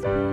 Christmas.